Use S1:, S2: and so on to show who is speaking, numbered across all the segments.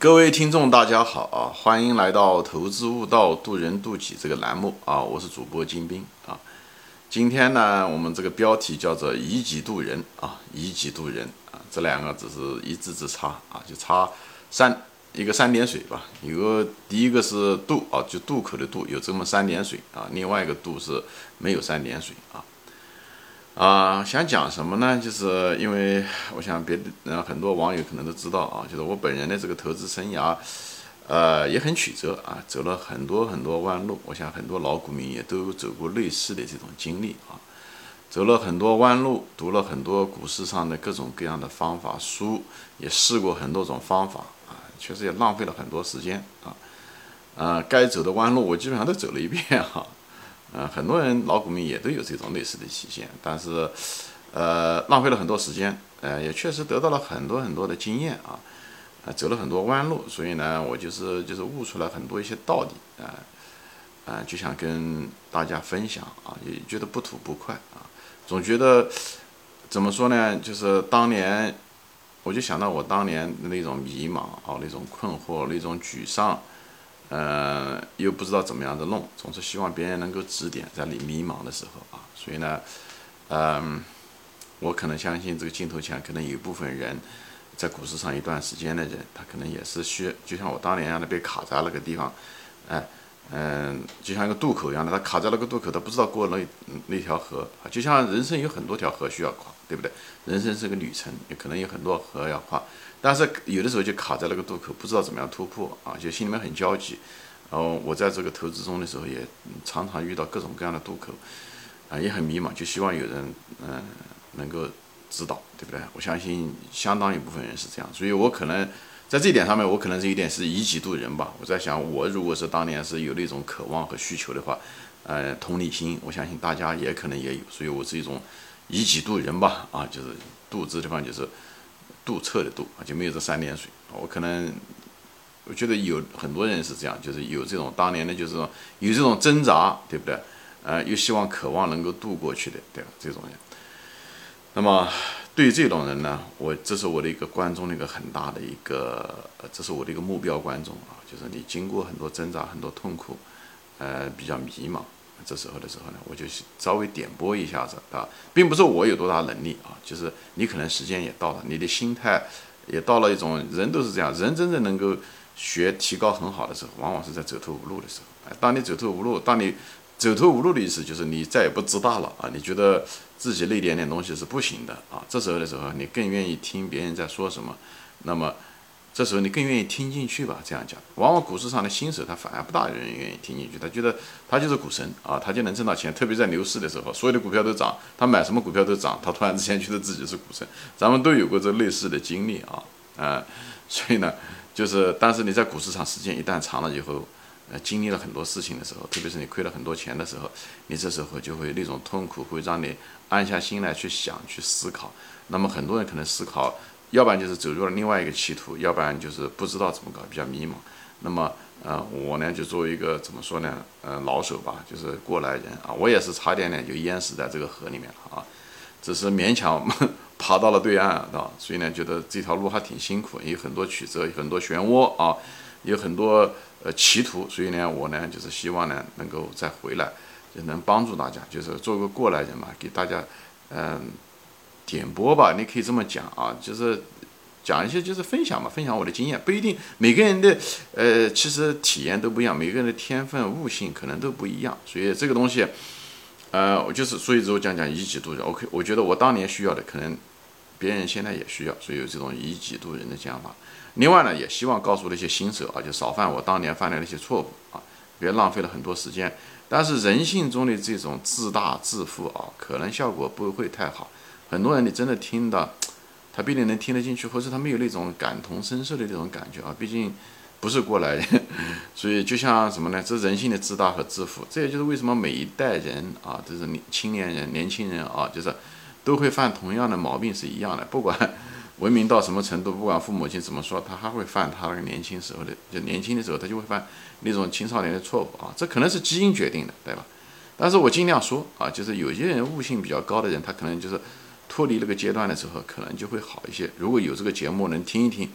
S1: 各位听众，大家好啊！欢迎来到《投资悟道，渡人渡己》这个栏目啊！我是主播金兵啊。今天呢，我们这个标题叫做“以己度人”啊，“以己度人”啊，这两个只是一字之差啊，就差三一个三点水吧。有个第一个是渡啊，就渡口的渡，有这么三点水啊；另外一个渡是没有三点水啊。啊，想讲什么呢？就是因为我想别的，呃，很多网友可能都知道啊，就是我本人的这个投资生涯，呃，也很曲折啊，走了很多很多弯路。我想很多老股民也都走过类似的这种经历啊，走了很多弯路，读了很多股市上的各种各样的方法书，也试过很多种方法啊，确实也浪费了很多时间啊，呃，该走的弯路我基本上都走了一遍哈。呃，很多人老股民也都有这种类似的体现，但是，呃，浪费了很多时间，呃，也确实得到了很多很多的经验啊，啊，走了很多弯路，所以呢，我就是就是悟出来很多一些道理啊，啊，就想跟大家分享啊，也觉得不吐不快啊，总觉得怎么说呢，就是当年，我就想到我当年那种迷茫啊，那种困惑，那种沮丧。呃，又不知道怎么样的弄，总是希望别人能够指点，在你迷茫的时候啊。所以呢，嗯，我可能相信这个镜头前可能有一部分人，在股市上一段时间的人，他可能也是需，就像我当年一样的被卡在那个地方，哎，嗯，就像一个渡口一样的，他卡在那个渡口，他不知道过那那条河。就像人生有很多条河需要跨，对不对？人生是个旅程，也可能有很多河要跨。但是有的时候就卡在那个渡口，不知道怎么样突破啊，就心里面很焦急。然后我在这个投资中的时候，也常常遇到各种各样的渡口，啊，也很迷茫，就希望有人嗯能够指导，对不对？我相信相当一部分人是这样，所以我可能在这一点上面，我可能是有点是以己度人吧。我在想，我如果是当年是有那种渴望和需求的话，呃，同理心，我相信大家也可能也有，所以我是一种以己度人吧。啊，就是度这地方就是。渡侧的渡啊，就没有这三点水。我可能，我觉得有很多人是这样，就是有这种当年的，就是说有这种挣扎，对不对？呃，又希望渴望能够渡过去的，对吧？这种人。那么对于这种人呢，我这是我的一个观众的一个很大的一个，这是我的一个目标观众啊，就是你经过很多挣扎、很多痛苦，呃，比较迷茫。这时候的时候呢，我就稍微点拨一下子啊，并不是我有多大能力啊，就是你可能时间也到了，你的心态也到了一种人都是这样，人真正能够学提高很好的时候，往往是在走投无路的时候。哎，当你走投无路，当你走投无路的意思就是你再也不自大了啊，你觉得自己那点点东西是不行的啊，这时候的时候，你更愿意听别人在说什么，那么。这时候你更愿意听进去吧？这样讲，往往股市上的新手他反而不大人愿意听进去，他觉得他就是股神啊，他就能挣到钱。特别在牛市的时候，所有的股票都涨，他买什么股票都涨，他突然之间觉得自己是股神。咱们都有过这类似的经历啊，啊，所以呢，就是但是你在股市上时间一旦长了以后，呃，经历了很多事情的时候，特别是你亏了很多钱的时候，你这时候就会那种痛苦会让你安下心来去想去思考。那么很多人可能思考。要不然就是走入了另外一个歧途，要不然就是不知道怎么搞，比较迷茫。那么，呃，我呢就作为一个怎么说呢，呃，老手吧，就是过来人啊，我也是差点呢就淹死在这个河里面了啊，只是勉强 爬到了对岸啊。所以呢，觉得这条路还挺辛苦，有很多曲折，有很多漩涡啊，有很多呃歧途。所以呢，我呢就是希望呢能够再回来，就能帮助大家，就是做个过来人嘛，给大家，嗯。点播吧，你可以这么讲啊，就是讲一些，就是分享嘛，分享我的经验，不一定每个人的呃，其实体验都不一样，每个人的天分悟性可能都不一样，所以这个东西，呃，我就是所以之后讲讲以己度人，OK，我觉得我当年需要的，可能别人现在也需要，所以有这种以己度人的讲法。另外呢，也希望告诉那些新手啊，就少犯我当年犯的那些错误啊，别浪费了很多时间。但是人性中的这种自大自负啊，可能效果不会太好。很多人你真的听到，他必定能听得进去，或者他没有那种感同身受的那种感觉啊。毕竟不是过来人，所以就像什么呢？这人性的自大和自负，这也就是为什么每一代人啊，就是青年人、年轻人啊，就是都会犯同样的毛病是一样的。不管文明到什么程度，不管父母亲怎么说，他还会犯他那个年轻时候的，就年轻的时候他就会犯那种青少年的错误啊。这可能是基因决定的，对吧？但是我尽量说啊，就是有些人悟性比较高的人，他可能就是。脱离那个阶段的时候，可能就会好一些。如果有这个节目能听一听，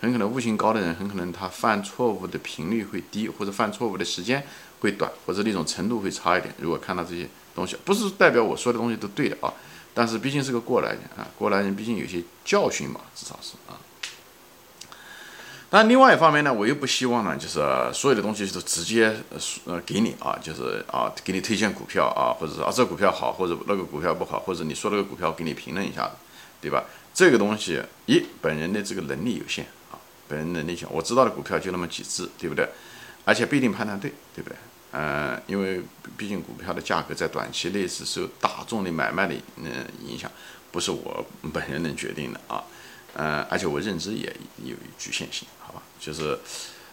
S1: 很可能悟性高的人，很可能他犯错误的频率会低，或者犯错误的时间会短，或者那种程度会差一点。如果看到这些东西，不是代表我说的东西都对的啊，但是毕竟是个过来人啊，过来人毕竟有些教训嘛，至少是啊。但另外一方面呢，我又不希望呢，就是所有的东西都直接呃给你啊，就是啊给你推荐股票啊，或者说啊这股票好，或者那个股票不好，或者你说那个股票给你评论一下，对吧？这个东西一本人的这个能力有限啊，本人能力有限，我知道的股票就那么几只，对不对？而且不一定判断对，对不对？嗯，因为毕竟股票的价格在短期内是受大众的买卖的嗯影响，不是我本人能决定的啊。嗯，而且我认知也有局限性，好吧？就是，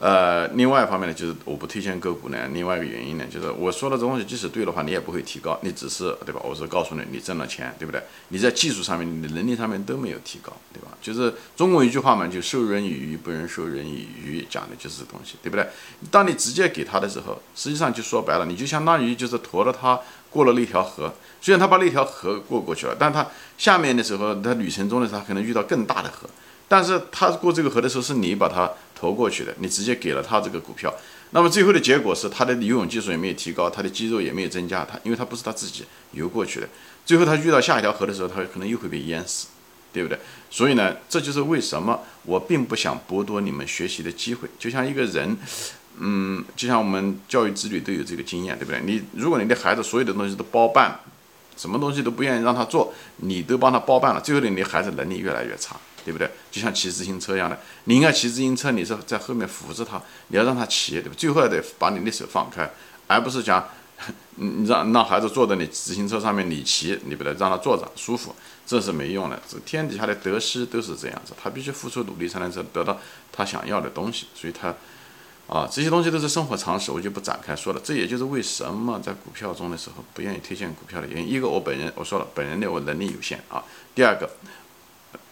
S1: 呃，另外一方面呢，就是我不推荐个股呢。另外一个原因呢，就是我说的这东西即使对的话，你也不会提高，你只是对吧？我是告诉你，你挣了钱，对不对？你在技术上面、你的能力上面都没有提高，对吧？就是中国一句话嘛，就授人以鱼，不能授人以渔，讲的就是这东西，对不对？当你直接给他的时候，实际上就说白了，你就相当于就是驮了他过了那条河。虽然他把那条河过过去了，但他下面的时候，他旅程中的时候，他可能遇到更大的河。但是他过这个河的时候，是你把他投过去的，你直接给了他这个股票。那么最后的结果是，他的游泳技术也没有提高，他的肌肉也没有增加。他因为他不是他自己游过去的，最后他遇到下一条河的时候，他可能又会被淹死，对不对？所以呢，这就是为什么我并不想剥夺你们学习的机会。就像一个人。嗯，就像我们教育子女都有这个经验，对不对？你如果你的孩子所有的东西都包办，什么东西都不愿意让他做，你都帮他包办了，最后你孩子能力越来越差，对不对？就像骑自行车一样的，你应该骑自行车，你是在后面扶着他，你要让他骑，对吧？最后得把你的手放开，而不是讲，你让让孩子坐在你自行车上面你骑，你不得让他坐着舒服，这是没用的。这天底下的得失都是这样子，他必须付出努力才能得得到他想要的东西，所以他。啊，这些东西都是生活常识，我就不展开说了。这也就是为什么在股票中的时候不愿意推荐股票的原因。一个，我本人我说了，本人的我能力有限啊。第二个，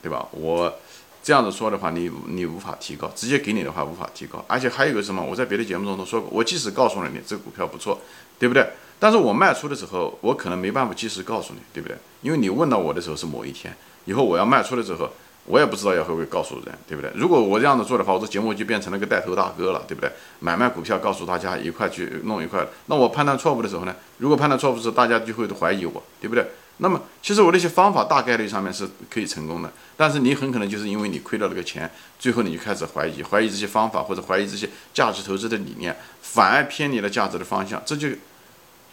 S1: 对吧？我这样子说的话，你你无法提高，直接给你的话无法提高。而且还有一个什么？我在别的节目中都说过，我即使告诉了你这个股票不错，对不对？但是我卖出的时候，我可能没办法及时告诉你，对不对？因为你问到我的时候是某一天，以后我要卖出的时候。我也不知道要会不会告诉人，对不对？如果我这样子做的话，我这节目就变成了个带头大哥了，对不对？买卖股票告诉大家一块去弄一块，那我判断错误的时候呢？如果判断错误时，大家就会怀疑我，对不对？那么其实我那些方法大概率上面是可以成功的，但是你很可能就是因为你亏了那个钱，最后你就开始怀疑，怀疑这些方法或者怀疑这些价值投资的理念，反而偏离了价值的方向，这就。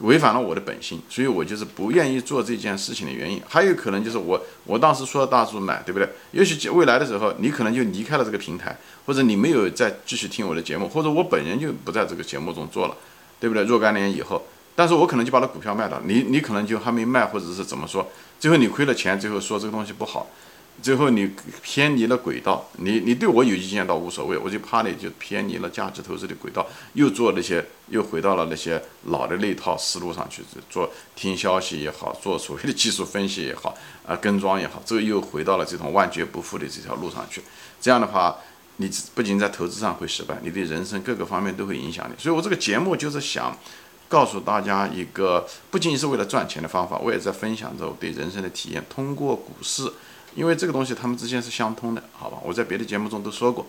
S1: 违反了我的本心，所以我就是不愿意做这件事情的原因。还有可能就是我，我当时说大叔买，对不对？也许未来的时候，你可能就离开了这个平台，或者你没有再继续听我的节目，或者我本人就不在这个节目中做了，对不对？若干年以后，但是我可能就把那股票卖了，你你可能就还没卖，或者是怎么说？最后你亏了钱，最后说这个东西不好。最后你偏离了轨道，你你对我有意见倒无所谓，我就怕你就偏离了价值投资的轨道，又做那些又回到了那些老的那套思路上去做听消息也好，做所谓的技术分析也好，啊跟庄也好，这又回到了这种万劫不复的这条路上去。这样的话，你不仅在投资上会失败，你的人生各个方面都会影响你。所以我这个节目就是想告诉大家一个不仅仅是为了赚钱的方法，我也在分享着我对人生的体验，通过股市。因为这个东西，他们之间是相通的，好吧？我在别的节目中都说过，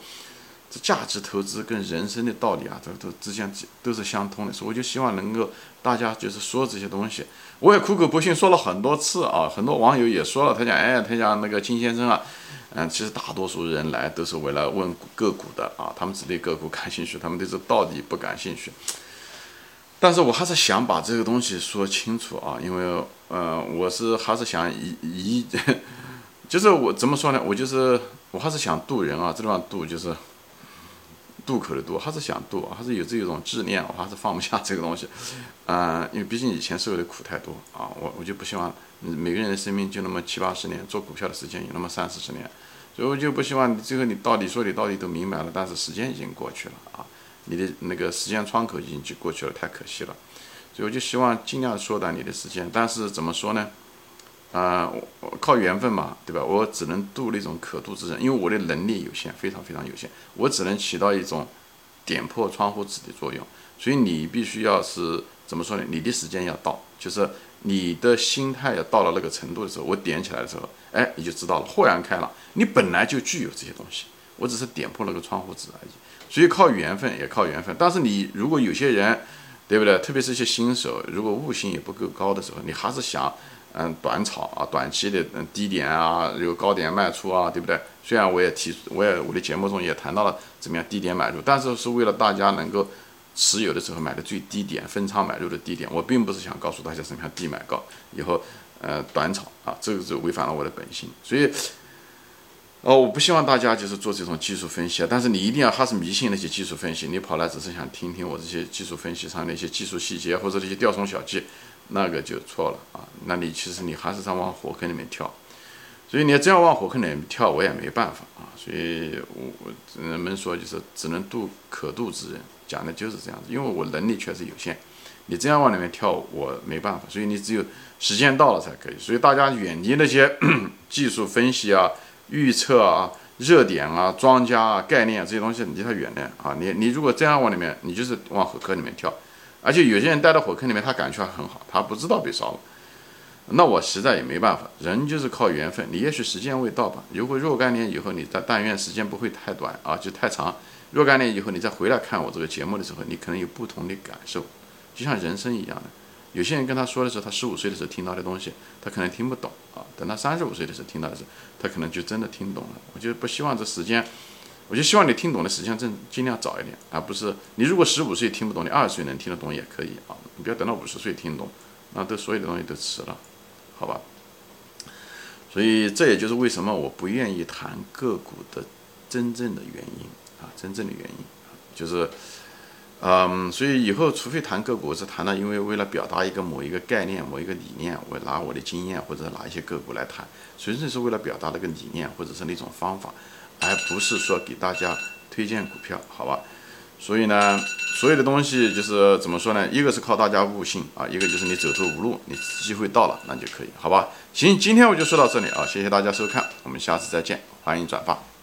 S1: 这价值投资跟人生的道理啊，这都之间都是相通的。所以我就希望能够大家就是说这些东西，我也苦口婆心说了很多次啊。很多网友也说了，他讲，哎，他讲那个金先生啊，嗯，其实大多数人来都是为了问个股的啊，他们只对个股感兴趣，他们对这道理不感兴趣。但是我还是想把这个东西说清楚啊，因为，嗯，我是还是想以以。就是我怎么说呢？我就是我还是想渡人啊，这地方渡就是渡口的渡，还是想渡，还是有这种执念，我还是放不下这个东西。嗯，因为毕竟以前受的苦太多啊，我我就不希望每个人的生命就那么七八十年，做股票的时间有那么三四十年，所以我就不希望最后你到底说你到底都明白了，但是时间已经过去了啊，你的那个时间窗口已经就过去了，太可惜了。所以我就希望尽量缩短你的时间，但是怎么说呢？啊，我靠缘分嘛，对吧？我只能渡那种可渡之人，因为我的能力有限，非常非常有限，我只能起到一种点破窗户纸的作用。所以你必须要是怎么说呢？你的时间要到，就是你的心态要到了那个程度的时候，我点起来的时候，哎，你就知道了，豁然开朗。你本来就具有这些东西，我只是点破了个窗户纸而已。所以靠缘分也靠缘分。但是你如果有些人，对不对？特别是一些新手，如果悟性也不够高的时候，你还是想嗯短炒啊，短期的嗯低点啊，有高点卖出啊，对不对？虽然我也提，我也我的节目中也谈到了怎么样低点买入，但是是为了大家能够持有的时候买的最低点，分仓买入的低点。我并不是想告诉大家什么样低买高，以后呃短炒啊，这个是违反了我的本心。所以。哦，我不希望大家就是做这种技术分析啊，但是你一定要还是迷信那些技术分析，你跑来只是想听听我这些技术分析上那些技术细节或者那些吊虫小技，那个就错了啊。那你其实你还是在往火坑里面跳，所以你要这样往火坑里面跳，我也没办法啊。所以我我人们说就是只能渡可渡之人，讲的就是这样子，因为我能力确实有限，你这样往里面跳我没办法，所以你只有时间到了才可以。所以大家远离那些 技术分析啊。预测啊，热点啊，庄家啊，概念啊，这些东西离它远点啊！你你如果这样往里面，你就是往火坑里面跳，而且有些人待到火坑里面，他感觉还很好，他不知道被烧了，那我实在也没办法，人就是靠缘分。你也许时间未到吧？如果若干年以后，你但但愿时间不会太短啊，就太长。若干年以后，你再回来看我这个节目的时候，你可能有不同的感受，就像人生一样的。有些人跟他说的时候，他十五岁的时候听到的东西，他可能听不懂啊。等他三十五岁的时候听到的时候，他可能就真的听懂了。我就不希望这时间，我就希望你听懂的时间正尽量早一点，而不是你如果十五岁听不懂，你二十岁能听得懂也可以啊。你不要等到五十岁听懂，那都所有的东西都迟了，好吧？所以这也就是为什么我不愿意谈个股的真正的原因啊，真正的原因就是。嗯，所以以后除非谈个股是谈了，因为为了表达一个某一个概念、某一个理念，我拿我的经验或者拿一些个股来谈，纯粹是为了表达那个理念或者是那种方法，还不是说给大家推荐股票，好吧？所以呢，所有的东西就是怎么说呢？一个是靠大家悟性啊，一个就是你走投无路，你机会到了那就可以，好吧？行，今天我就说到这里啊，谢谢大家收看，我们下次再见，欢迎转发。